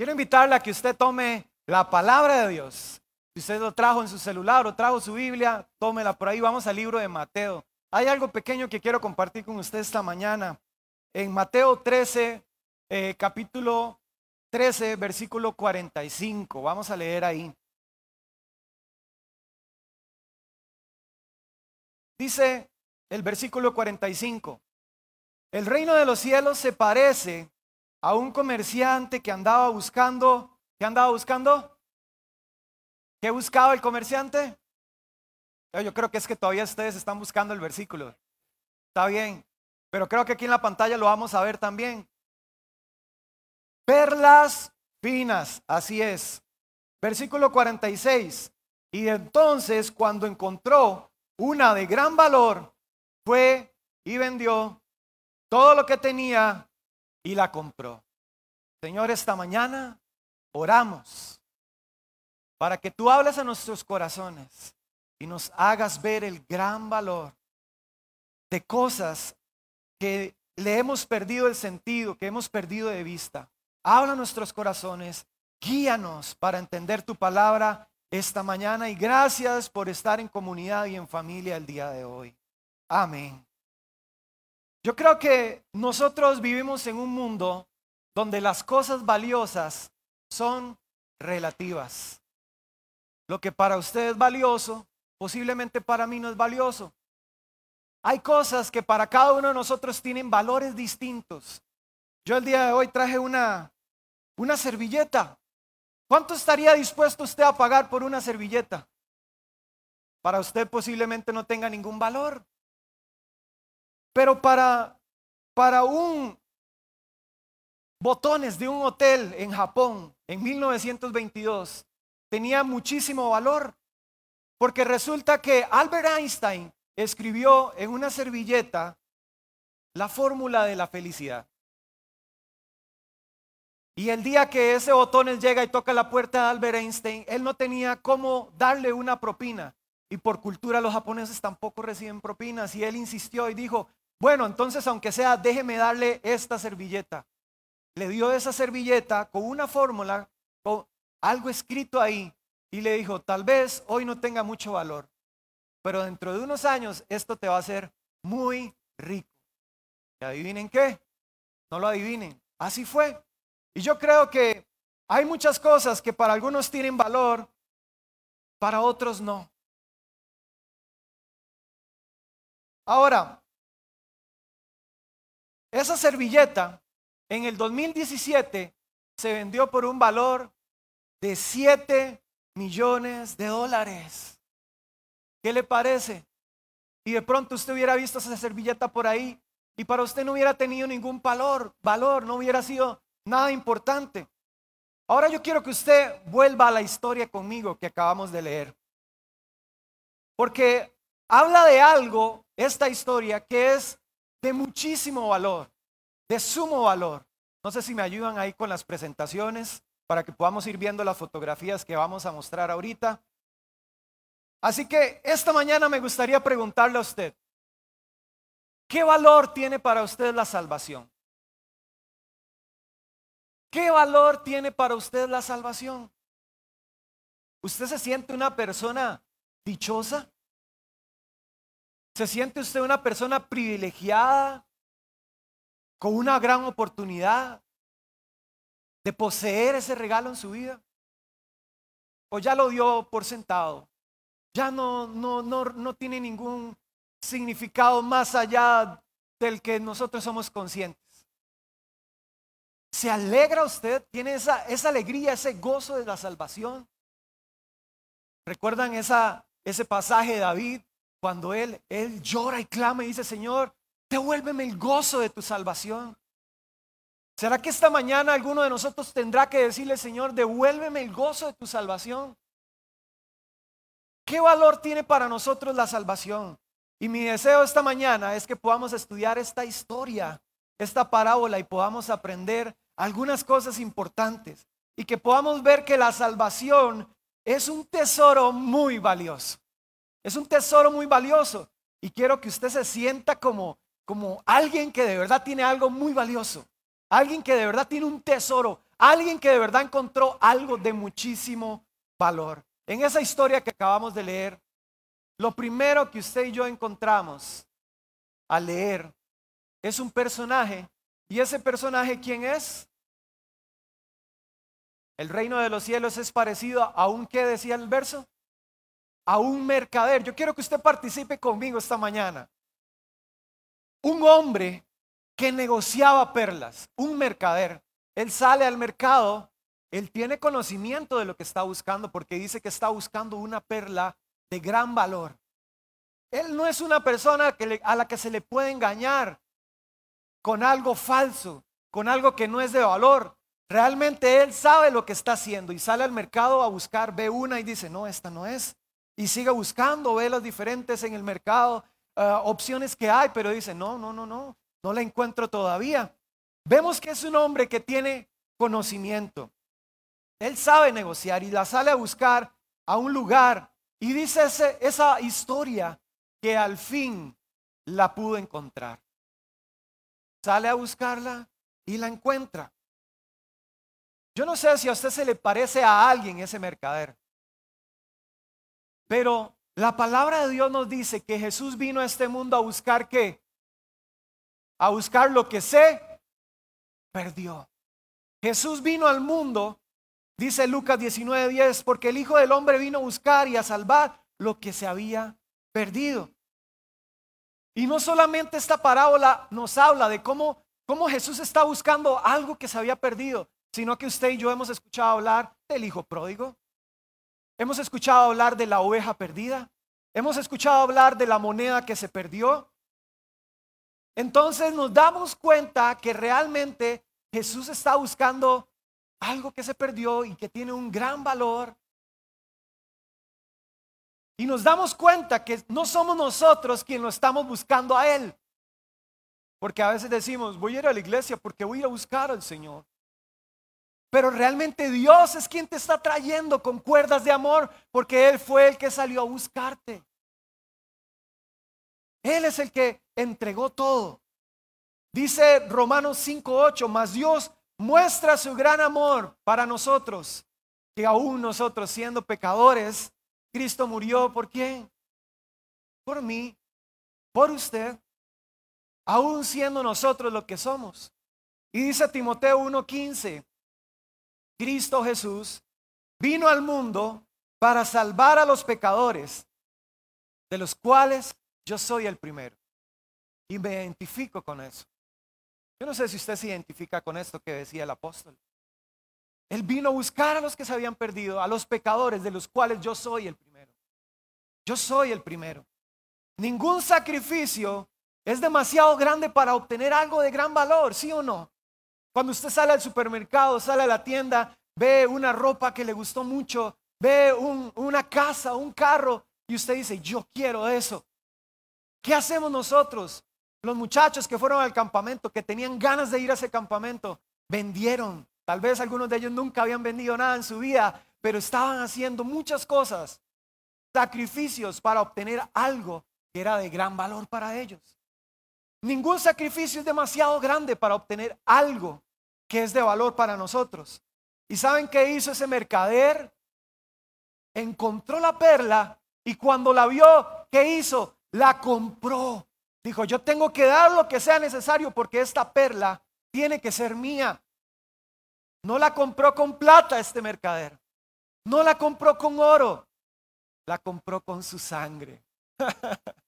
Quiero invitarle a que usted tome la palabra de Dios. Si usted lo trajo en su celular o trajo su Biblia, tómela por ahí. Vamos al libro de Mateo. Hay algo pequeño que quiero compartir con usted esta mañana. En Mateo 13, eh, capítulo 13, versículo 45. Vamos a leer ahí. Dice el versículo 45. El reino de los cielos se parece a un comerciante que andaba buscando, ¿qué andaba buscando? ¿Qué buscaba el comerciante? Yo creo que es que todavía ustedes están buscando el versículo. Está bien, pero creo que aquí en la pantalla lo vamos a ver también. Perlas finas, así es. Versículo 46. Y entonces cuando encontró una de gran valor, fue y vendió todo lo que tenía y la compró. Señor, esta mañana oramos para que tú hables a nuestros corazones y nos hagas ver el gran valor de cosas que le hemos perdido el sentido, que hemos perdido de vista. Habla nuestros corazones, guíanos para entender tu palabra esta mañana y gracias por estar en comunidad y en familia el día de hoy. Amén. Yo creo que nosotros vivimos en un mundo donde las cosas valiosas son relativas. Lo que para usted es valioso, posiblemente para mí no es valioso. Hay cosas que para cada uno de nosotros tienen valores distintos. Yo el día de hoy traje una, una servilleta. ¿Cuánto estaría dispuesto usted a pagar por una servilleta? Para usted posiblemente no tenga ningún valor. Pero para, para un botones de un hotel en Japón en 1922 tenía muchísimo valor. Porque resulta que Albert Einstein escribió en una servilleta la fórmula de la felicidad. Y el día que ese botones llega y toca la puerta de Albert Einstein, él no tenía cómo darle una propina. Y por cultura los japoneses tampoco reciben propinas. Y él insistió y dijo, bueno, entonces aunque sea, déjeme darle esta servilleta. Le dio esa servilleta con una fórmula, con algo escrito ahí, y le dijo, tal vez hoy no tenga mucho valor, pero dentro de unos años esto te va a hacer muy rico. ¿Y adivinen qué? No lo adivinen. Así fue. Y yo creo que hay muchas cosas que para algunos tienen valor, para otros no. Ahora, esa servilleta en el 2017 se vendió por un valor de 7 millones de dólares. ¿Qué le parece? Y de pronto usted hubiera visto esa servilleta por ahí y para usted no hubiera tenido ningún valor, valor, no hubiera sido nada importante. Ahora yo quiero que usted vuelva a la historia conmigo que acabamos de leer. Porque habla de algo, esta historia, que es de muchísimo valor, de sumo valor. No sé si me ayudan ahí con las presentaciones para que podamos ir viendo las fotografías que vamos a mostrar ahorita. Así que esta mañana me gustaría preguntarle a usted, ¿qué valor tiene para usted la salvación? ¿Qué valor tiene para usted la salvación? ¿Usted se siente una persona dichosa? ¿Se siente usted una persona privilegiada con una gran oportunidad de poseer ese regalo en su vida? ¿O ya lo dio por sentado? Ya no, no, no, no tiene ningún significado más allá del que nosotros somos conscientes. ¿Se alegra usted? ¿Tiene esa, esa alegría, ese gozo de la salvación? ¿Recuerdan esa, ese pasaje de David cuando él, él llora y clama y dice, Señor, devuélveme el gozo de tu salvación. ¿Será que esta mañana alguno de nosotros tendrá que decirle, Señor, devuélveme el gozo de tu salvación? ¿Qué valor tiene para nosotros la salvación? Y mi deseo esta mañana es que podamos estudiar esta historia, esta parábola y podamos aprender algunas cosas importantes y que podamos ver que la salvación es un tesoro muy valioso. Es un tesoro muy valioso. Y quiero que usted se sienta como, como alguien que de verdad tiene algo muy valioso. Alguien que de verdad tiene un tesoro. alguien que de verdad encontró algo de muchísimo valor. En esa historia que acabamos de leer, lo primero que usted y yo encontramos al leer es un personaje. ¿Y ese personaje quién es? El reino de los cielos es parecido a un que decía el verso, a un mercader. Yo quiero que usted participe conmigo esta mañana. Un hombre que negociaba perlas, un mercader. Él sale al mercado, él tiene conocimiento de lo que está buscando porque dice que está buscando una perla de gran valor. Él no es una persona a la que se le puede engañar con algo falso, con algo que no es de valor. Realmente él sabe lo que está haciendo y sale al mercado a buscar, ve una y dice, no, esta no es. Y sigue buscando, ve las diferentes en el mercado, ah, opciones que hay, pero dice, no, no, no, no, no la encuentro todavía. Vemos que es un hombre que tiene conocimiento. Él sabe negociar y la sale a buscar a un lugar. Y dice esa historia que al fin la pudo encontrar. Sale a buscarla y la encuentra. Yo no sé si a usted se le parece a alguien ese mercader. Pero la palabra de Dios nos dice que Jesús vino a este mundo a buscar qué? A buscar lo que se perdió. Jesús vino al mundo, dice Lucas 19:10, porque el Hijo del Hombre vino a buscar y a salvar lo que se había perdido. Y no solamente esta parábola nos habla de cómo, cómo Jesús está buscando algo que se había perdido, sino que usted y yo hemos escuchado hablar del hijo pródigo. Hemos escuchado hablar de la oveja perdida. Hemos escuchado hablar de la moneda que se perdió. Entonces nos damos cuenta que realmente Jesús está buscando algo que se perdió y que tiene un gran valor. Y nos damos cuenta que no somos nosotros quienes lo estamos buscando a Él. Porque a veces decimos, voy a ir a la iglesia porque voy a buscar al Señor. Pero realmente Dios es quien te está trayendo con cuerdas de amor porque Él fue el que salió a buscarte. Él es el que entregó todo. Dice Romanos 5.8, mas Dios muestra su gran amor para nosotros, que aún nosotros siendo pecadores, Cristo murió por quién? Por mí, por usted, aún siendo nosotros lo que somos. Y dice Timoteo 1.15, Cristo Jesús vino al mundo para salvar a los pecadores, de los cuales yo soy el primero. Y me identifico con eso. Yo no sé si usted se identifica con esto que decía el apóstol. Él vino a buscar a los que se habían perdido, a los pecadores, de los cuales yo soy el primero. Yo soy el primero. Ningún sacrificio es demasiado grande para obtener algo de gran valor, ¿sí o no? Cuando usted sale al supermercado, sale a la tienda, ve una ropa que le gustó mucho, ve una casa, un carro, y usted dice, yo quiero eso. ¿Qué hacemos nosotros? Los muchachos que fueron al campamento, que tenían ganas de ir a ese campamento, vendieron. Tal vez algunos de ellos nunca habían vendido nada en su vida, pero estaban haciendo muchas cosas, sacrificios para obtener algo que era de gran valor para ellos. Ningún sacrificio es demasiado grande para obtener algo que es de valor para nosotros. ¿Y saben qué hizo ese mercader? Encontró la perla y cuando la vio, ¿qué hizo? La compró. Dijo, yo tengo que dar lo que sea necesario porque esta perla tiene que ser mía. No la compró con plata este mercader. No la compró con oro. La compró con su sangre.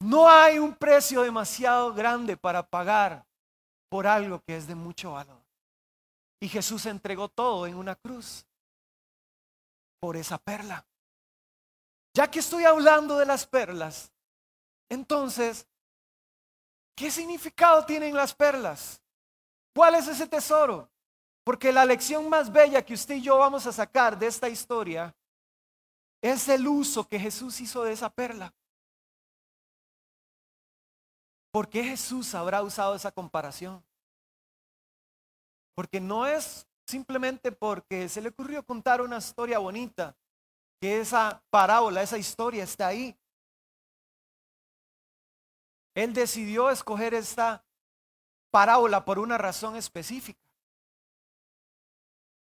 No hay un precio demasiado grande para pagar por algo que es de mucho valor. Y Jesús entregó todo en una cruz por esa perla. Ya que estoy hablando de las perlas, entonces, ¿qué significado tienen las perlas? ¿Cuál es ese tesoro? Porque la lección más bella que usted y yo vamos a sacar de esta historia es el uso que Jesús hizo de esa perla. ¿Por qué Jesús habrá usado esa comparación? Porque no es simplemente porque se le ocurrió contar una historia bonita, que esa parábola, esa historia está ahí. Él decidió escoger esta parábola por una razón específica.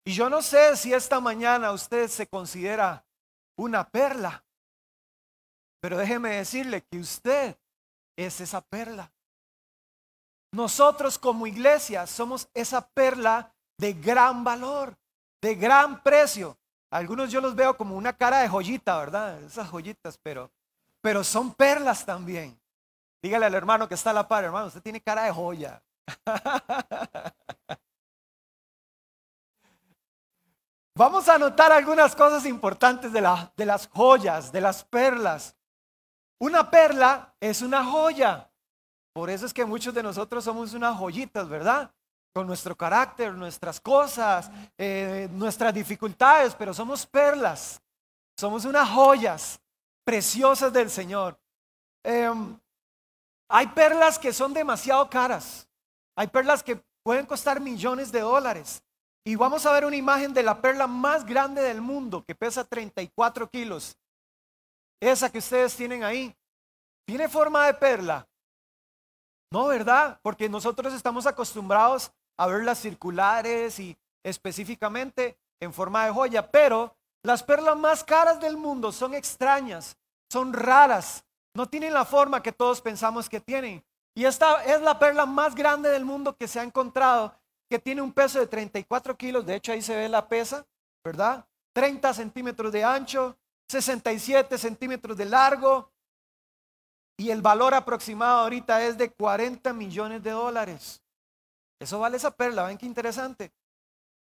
Y yo no sé si esta mañana usted se considera una perla, pero déjeme decirle que usted es esa perla. Nosotros como iglesia somos esa perla de gran valor, de gran precio. Algunos yo los veo como una cara de joyita, ¿verdad? Esas joyitas, pero, pero son perlas también. Dígale al hermano que está a la par, hermano, usted tiene cara de joya. Vamos a notar algunas cosas importantes de, de las joyas, de las perlas. Una perla es una joya. Por eso es que muchos de nosotros somos unas joyitas, ¿verdad? Con nuestro carácter, nuestras cosas, eh, nuestras dificultades, pero somos perlas. Somos unas joyas preciosas del Señor. Em, hay perlas que son demasiado caras. Hay perlas que pueden costar millones de dólares. Y vamos a ver una imagen de la perla más grande del mundo, que pesa 34 kilos. Esa que ustedes tienen ahí. ¿Tiene forma de perla? No, ¿verdad? Porque nosotros estamos acostumbrados a verlas circulares y específicamente en forma de joya, pero las perlas más caras del mundo son extrañas, son raras, no tienen la forma que todos pensamos que tienen. Y esta es la perla más grande del mundo que se ha encontrado que tiene un peso de 34 kilos, de hecho ahí se ve la pesa, ¿verdad? 30 centímetros de ancho, 67 centímetros de largo y el valor aproximado ahorita es de 40 millones de dólares. Eso vale esa perla, ven qué interesante.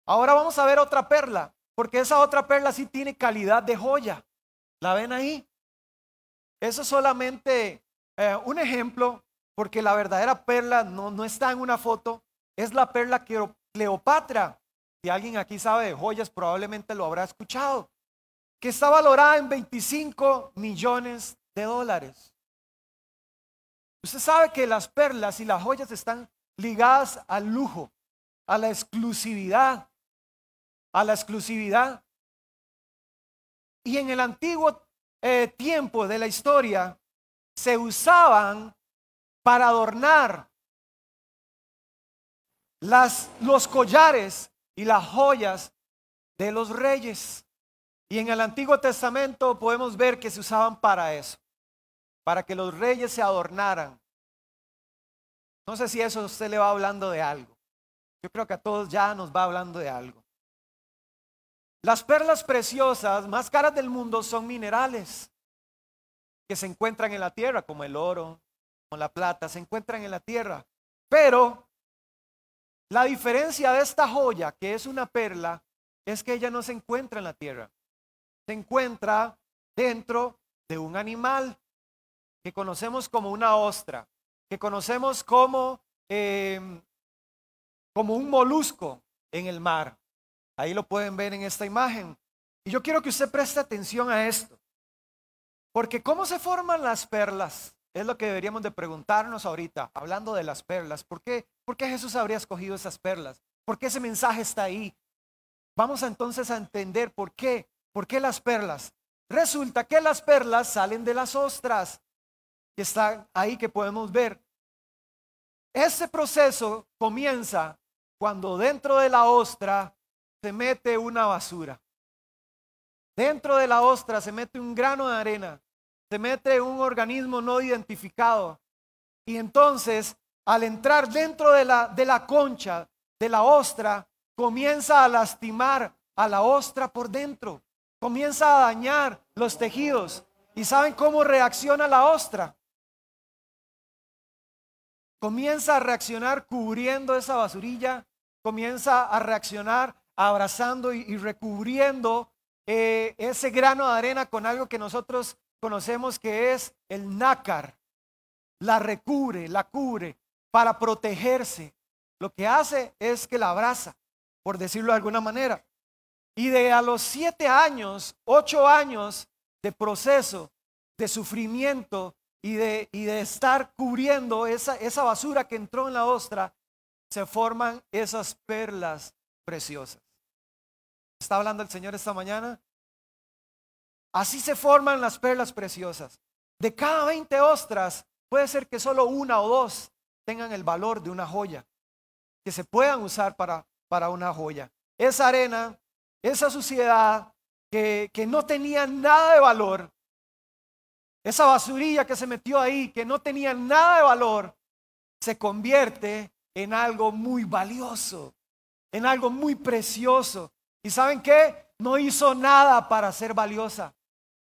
Ahora vamos a ver otra perla, porque esa otra perla sí tiene calidad de joya. ¿La ven ahí? Eso es solamente eh, un ejemplo, porque la verdadera perla no, no está en una foto, es la perla Cleopatra. Si alguien aquí sabe de joyas, probablemente lo habrá escuchado. Que está valorada en 25 millones de dólares. Usted sabe que las perlas y las joyas están ligadas al lujo, a la exclusividad, a la exclusividad. Y en el antiguo eh, tiempo de la historia se usaban para adornar las, los collares y las joyas de los reyes. Y en el Antiguo Testamento podemos ver que se usaban para eso, para que los reyes se adornaran. No sé si eso usted le va hablando de algo. Yo creo que a todos ya nos va hablando de algo. Las perlas preciosas más caras del mundo son minerales que se encuentran en la tierra, como el oro, como la plata, se encuentran en la tierra. Pero la diferencia de esta joya, que es una perla, es que ella no se encuentra en la tierra. Se encuentra dentro de un animal que conocemos como una ostra, que conocemos como, em, como un molusco en el mar. Ahí lo pueden ver en esta imagen. Y yo quiero que usted preste atención a esto. Porque ¿cómo se forman las perlas? Es lo que deberíamos de preguntarnos ahorita, hablando de las perlas. ¿Por qué, ¿Por qué Jesús habría escogido esas perlas? ¿Por qué ese mensaje está ahí? Vamos entonces a entender por qué. ¿Por qué las perlas? Resulta que las perlas salen de las ostras que están ahí que podemos ver. Ese proceso comienza cuando dentro de la ostra se mete una basura. Dentro de la ostra se mete un grano de arena se mete un organismo no identificado. Y entonces, al entrar dentro de la, de la concha, de la ostra, comienza a lastimar a la ostra por dentro. Comienza a dañar los tejidos. ¿Y saben cómo reacciona la ostra? Comienza a reaccionar cubriendo esa basurilla, comienza a reaccionar abrazando y, recubriendo eh, ese grano de arena con algo que nosotros conocemos que es el nácar. La recubre, la cubre para protegerse. Lo que hace es que la abraza, por decirlo de alguna manera. Y de a los siete años, ocho años de proceso, de sufrimiento y de, y de estar cubriendo esa, esa basura que entró en la ostra, se forman esas perlas preciosas. ¿Está hablando el Señor esta mañana? Así se forman las perlas preciosas. De cada 20 ostras, puede ser que solo una o dos tengan el valor de una joya, que se puedan usar para, para una joya. Esa arena, esa suciedad que, que no tenía nada de valor, esa basurilla que se metió ahí, que no tenía nada de valor, se convierte en algo muy valioso, en algo muy precioso. ¿Y saben qué? No hizo nada para ser valiosa.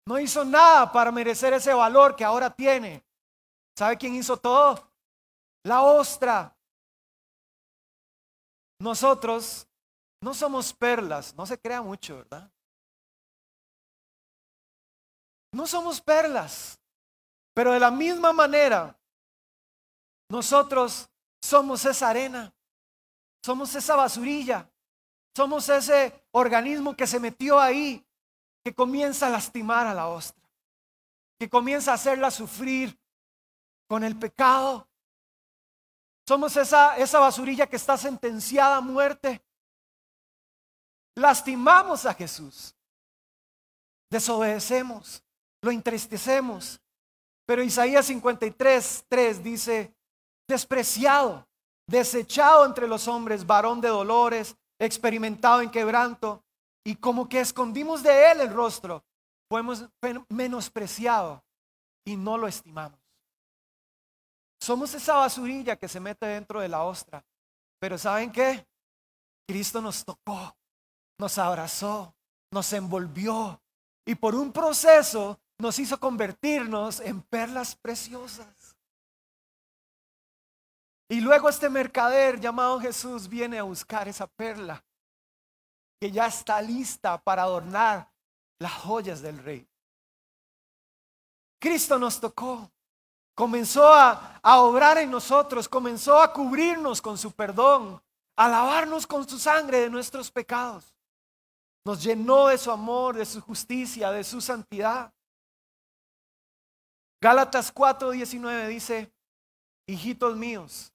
No hizo nada para merecer ese valor que ahora tiene. ¿Sabe quién hizo todo? La ostra. Nosotros no somos perlas, no se crea mucho, ¿verdad? No somos perlas, pero de la misma manera, nosotros somos esa arena, somos esa basurilla, somos ese organismo que se metió ahí, que comienza a lastimar a la ostra, que comienza a hacerla sufrir con el pecado. Somos esa, esa basurilla que está sentenciada a muerte. Lastimamos a Jesús. Desobedecemos, lo entristecemos. Pero Isaías 53, 3 dice, despreciado, desechado entre los hombres, varón de dolores, experimentado en quebranto, y como que escondimos de él el rostro, fuimos menospreciado y no lo estimamos. Somos esa basurilla que se mete dentro de la ostra. Pero ¿saben qué? Cristo nos tocó, nos abrazó, nos envolvió y por un proceso nos hizo convertirnos en perlas preciosas. Y luego este mercader llamado Jesús viene a buscar esa perla que ya está lista para adornar las joyas del rey. Cristo nos tocó, comenzó a, a, obrar en nosotros, comenzó a cubrirnos con su perdón, a lavarnos con su sangre de nuestros pecados. Nos llenó de su amor, de su justicia, de su santidad. Gálatas 4:19 dice, hijitos míos,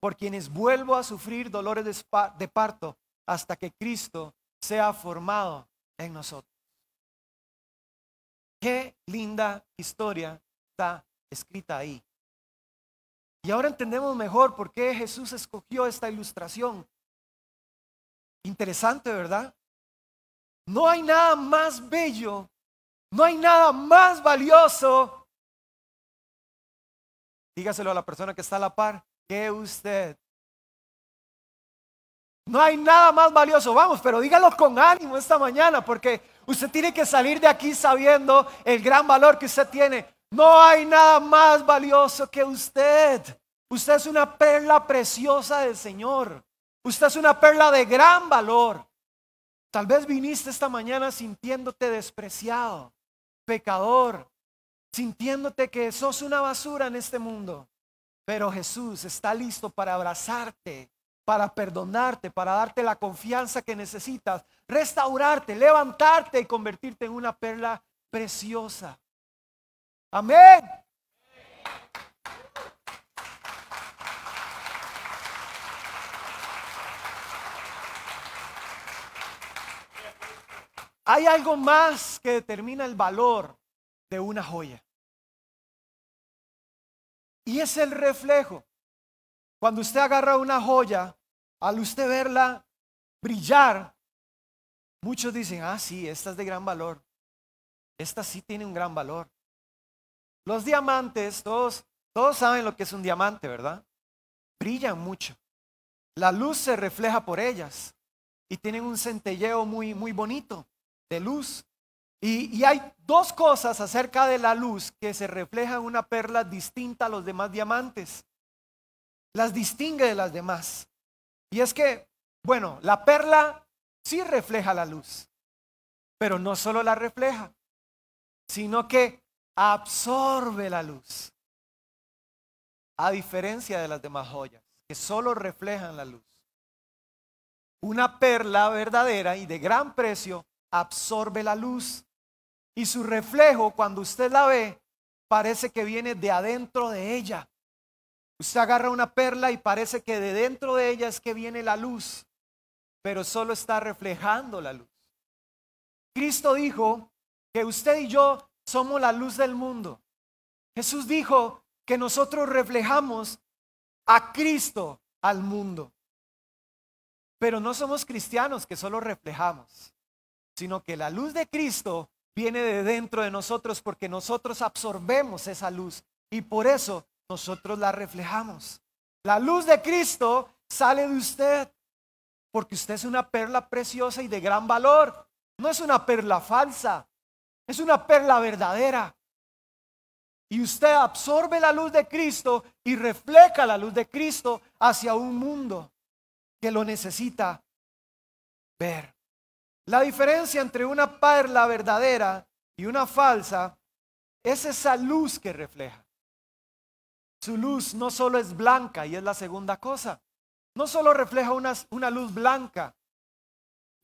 por quienes vuelvo a sufrir dolores de parto hasta que Cristo sea formado en nosotros. Qué linda historia está escrita ahí. Y ahora entendemos mejor por qué Jesús escogió esta ilustración. Interesante, ¿verdad? No hay nada más bello, no hay nada más valioso. Dígaselo a la persona que está a la par, que usted. No hay nada más valioso, vamos, pero dígalo con ánimo esta mañana, porque usted tiene que salir de aquí sabiendo el gran valor que usted tiene. No hay nada más valioso que usted. Usted es una perla preciosa del Señor. Usted es una perla de gran valor. Tal vez viniste esta mañana sintiéndote despreciado, pecador, sintiéndote que sos una basura en este mundo. Pero Jesús está listo para abrazarte, para perdonarte, para darte la confianza que necesitas, restaurarte, levantarte y convertirte en una perla preciosa. Amén. Hay algo más que determina el valor de una joya. Y es el reflejo. Cuando usted agarra una joya, al usted verla brillar, muchos dicen, ah, sí, esta es de gran valor. Esta sí tiene un gran valor. Los diamantes, todos, todos saben lo que es un diamante, ¿verdad? Brillan mucho. La luz se refleja por ellas y tienen un centelleo muy, muy bonito de luz. Y, hay dos cosas acerca de la luz que se refleja en una perla distinta a los demás diamantes. Las distingue de las demás. Y es que, bueno, la perla sí refleja la luz, pero no solo la refleja, sino que absorbe la luz. A diferencia de las demás joyas, que solo reflejan la luz. Una perla verdadera y de gran precio absorbe la luz y su reflejo cuando usted la ve parece que viene de adentro de ella. Usted agarra una perla y parece que de dentro de ella es que viene la luz, pero solo está reflejando la luz. Cristo dijo que usted y yo somos la luz del mundo. Jesús dijo que nosotros reflejamos a Cristo al mundo. Pero no somos cristianos que solo reflejamos, sino que la luz de Cristo viene de dentro de nosotros porque nosotros absorbemos esa luz y por eso nosotros la reflejamos. La luz de Cristo sale de usted porque usted es una perla preciosa y de gran valor. No es una perla falsa, es una perla verdadera. Y usted absorbe la luz de Cristo y refleja la luz de Cristo hacia un mundo que lo necesita ver. La diferencia entre una perla verdadera y una falsa es esa luz que refleja. Su luz no solo es blanca y es la segunda cosa. No solo refleja una, una luz blanca,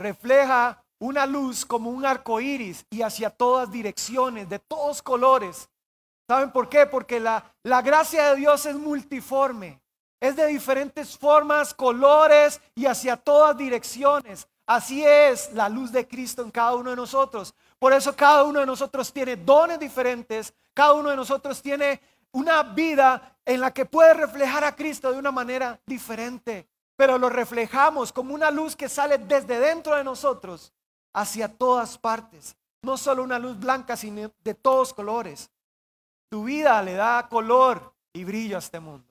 refleja una luz como un arco iris y hacia todas direcciones, de todos colores, ¿Saben por qué? Porque la, la gracia de Dios es multiforme. Es de diferentes formas, colores y hacia todas direcciones. Así es la luz de Cristo en cada uno de nosotros. Por eso cada uno de nosotros tiene dones diferentes. Cada uno de nosotros tiene una vida en la que puede reflejar a Cristo de una manera diferente. Pero lo reflejamos como una luz que sale desde dentro de nosotros hacia todas partes. No solo una luz blanca, sino de todos colores. Tu vida le da color y brillo a este mundo.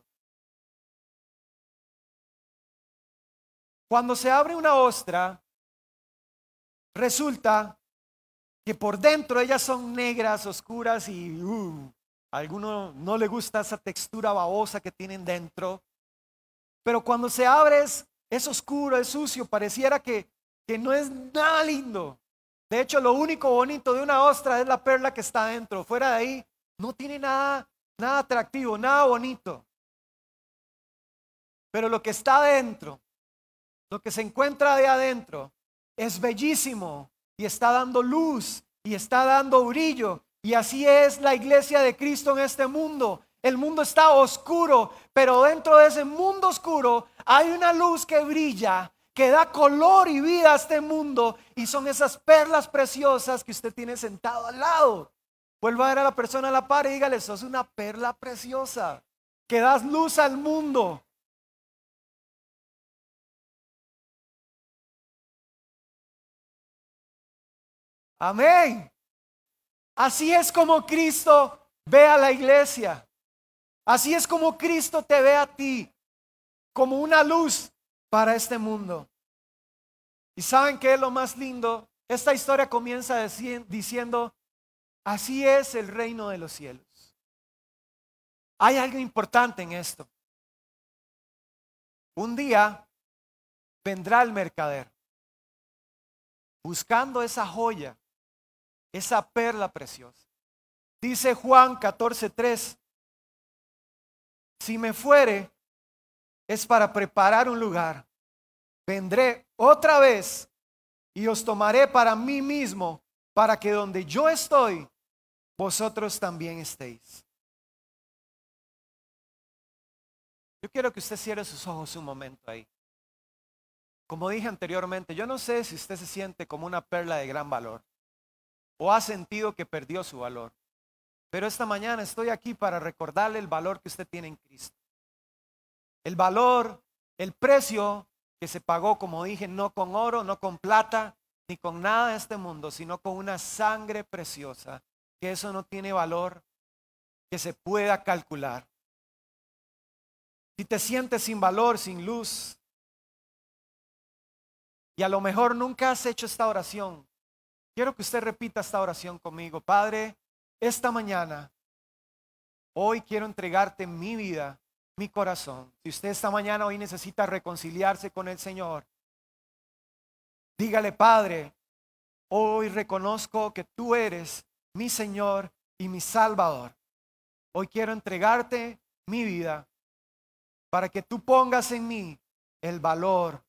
Cuando se abre una ostra, resulta que por dentro ellas son negras, oscuras y uh, a alguno no le gusta esa textura babosa que tienen dentro. Pero cuando se abre es, es oscuro, es sucio, pareciera que, que no es nada lindo. De hecho, lo único bonito de una ostra es la perla que está dentro. Fuera de ahí, no tiene nada, nada atractivo, nada bonito. Pero lo que está adentro, lo que se encuentra de adentro, es bellísimo y está dando luz y está dando brillo. Y así es la iglesia de Cristo en este mundo. El mundo está oscuro, pero dentro de ese mundo oscuro hay una luz que brilla, que da color y vida a este mundo. Y son esas perlas preciosas que usted tiene sentado al lado. Vuelva a ver a la persona a la par y dígale, sos una perla preciosa, que das luz al mundo. Amén. Así es como Cristo ve a la iglesia. Así es como Cristo te ve a ti, como una luz para este mundo. ¿Y saben qué es lo más lindo? Esta historia comienza diciendo Así es el reino de los cielos. Hay algo importante en esto. Un día vendrá el mercader buscando esa joya, esa perla preciosa. Dice Juan 14:3, si me fuere es para preparar un lugar. Vendré otra vez y os tomaré para mí mismo, para que donde yo estoy, vosotros también estéis. Yo quiero que usted cierre sus ojos un momento ahí. Como dije anteriormente, yo no sé si usted se siente como una perla de gran valor o ha sentido que perdió su valor. Pero esta mañana estoy aquí para recordarle el valor que usted tiene en Cristo. El valor, el precio que se pagó, como dije, no con oro, no con plata, ni con nada de este mundo, sino con una sangre preciosa que eso no tiene valor que se pueda calcular. Si te sientes sin valor, sin luz, y a lo mejor nunca has hecho esta oración, quiero que usted repita esta oración conmigo. Padre, esta mañana, hoy quiero entregarte mi vida, mi corazón. Si usted esta mañana hoy necesita reconciliarse con el Señor, dígale, Padre, hoy reconozco que tú eres mi Señor y mi Salvador. Hoy quiero entregarte mi vida para que tú pongas en mí el valor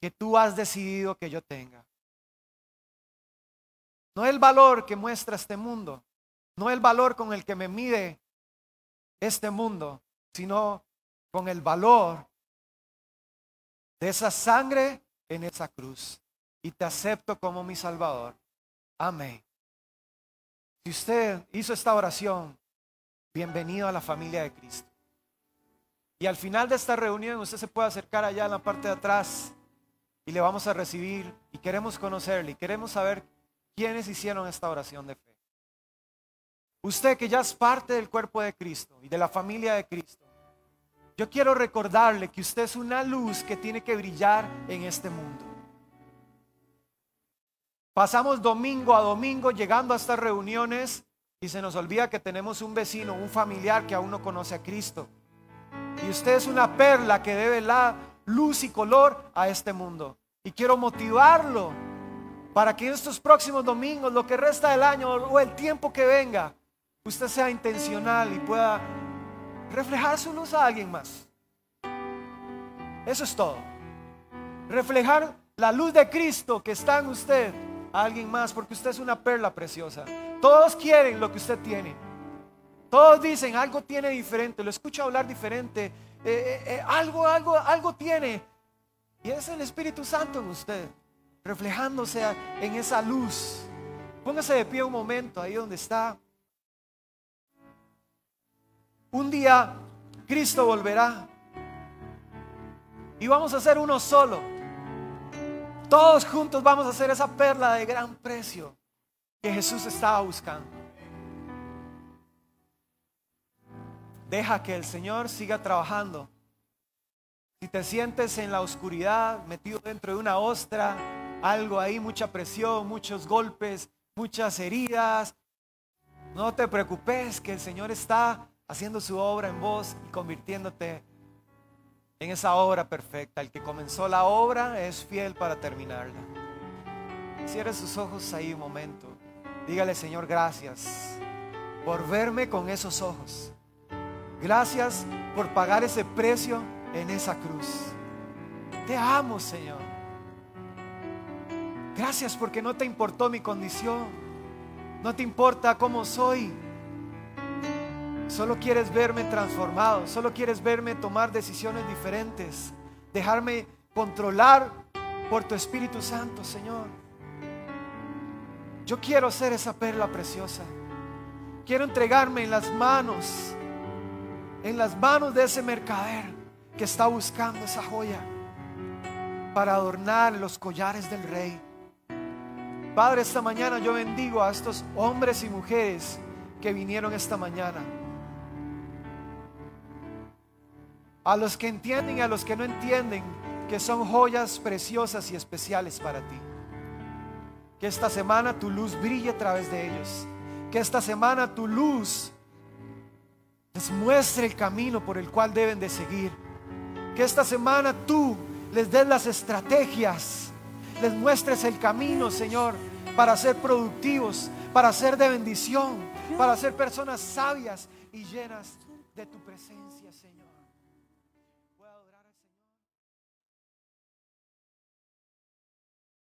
que tú has decidido que yo tenga. No el valor que muestra este mundo, no el valor con el que me mide este mundo, sino con el valor de esa sangre en esa cruz. Y te acepto como mi Salvador. Amén. Si usted hizo esta oración, bienvenido a la familia de Cristo. Y al final de esta reunión usted se puede acercar allá en la parte de atrás y le vamos a recibir y queremos conocerle y queremos saber quiénes hicieron esta oración de fe. Usted que ya es parte del cuerpo de Cristo y de la familia de Cristo, yo quiero recordarle que usted es una luz que tiene que brillar en este mundo. Pasamos domingo a domingo llegando a estas reuniones y se nos olvida que tenemos un vecino, un familiar que aún no conoce a Cristo. Y usted es una perla que debe la luz y color a este mundo. Y quiero motivarlo para que estos próximos domingos, lo que resta del año o el tiempo que venga, usted sea intencional y pueda reflejar su luz a alguien más. Eso es todo. Reflejar la luz de Cristo que está en usted a alguien más, porque usted es una perla preciosa. Todos quieren lo que usted tiene. Todos dicen algo tiene diferente, lo escucho hablar diferente, eh, eh, eh, algo, algo, algo tiene. Y es el Espíritu Santo en usted, reflejándose en esa luz. Póngase de pie un momento ahí donde está. Un día Cristo volverá y vamos a ser uno solo. Todos juntos vamos a hacer esa perla de gran precio que Jesús estaba buscando. Deja que el Señor siga trabajando. Si te sientes en la oscuridad, metido dentro de una ostra, algo ahí, mucha presión, muchos golpes, muchas heridas, no te preocupes que el Señor está haciendo su obra en vos y convirtiéndote en esa obra perfecta. El que comenzó la obra es fiel para terminarla. Cierre sus ojos ahí un momento. Dígale, Señor, gracias por verme con esos ojos. Gracias por pagar ese precio en esa cruz. Te amo, Señor. Gracias porque no te importó mi condición. No te importa cómo soy. Solo quieres verme transformado. Solo quieres verme tomar decisiones diferentes. Dejarme controlar por tu Espíritu Santo, Señor. Yo quiero ser esa perla preciosa. Quiero entregarme en las manos en las manos de ese mercader que está buscando esa joya para adornar los collares del rey. Padre, esta mañana yo bendigo a estos hombres y mujeres que vinieron esta mañana. A los que entienden y a los que no entienden que son joyas preciosas y especiales para ti. Que esta semana tu luz brille a través de ellos. Que esta semana tu luz les muestre el camino por el cual deben de seguir. Que esta semana tú les des las estrategias, les muestres el camino, Señor, para ser productivos, para ser de bendición, para ser personas sabias y llenas de tu presencia.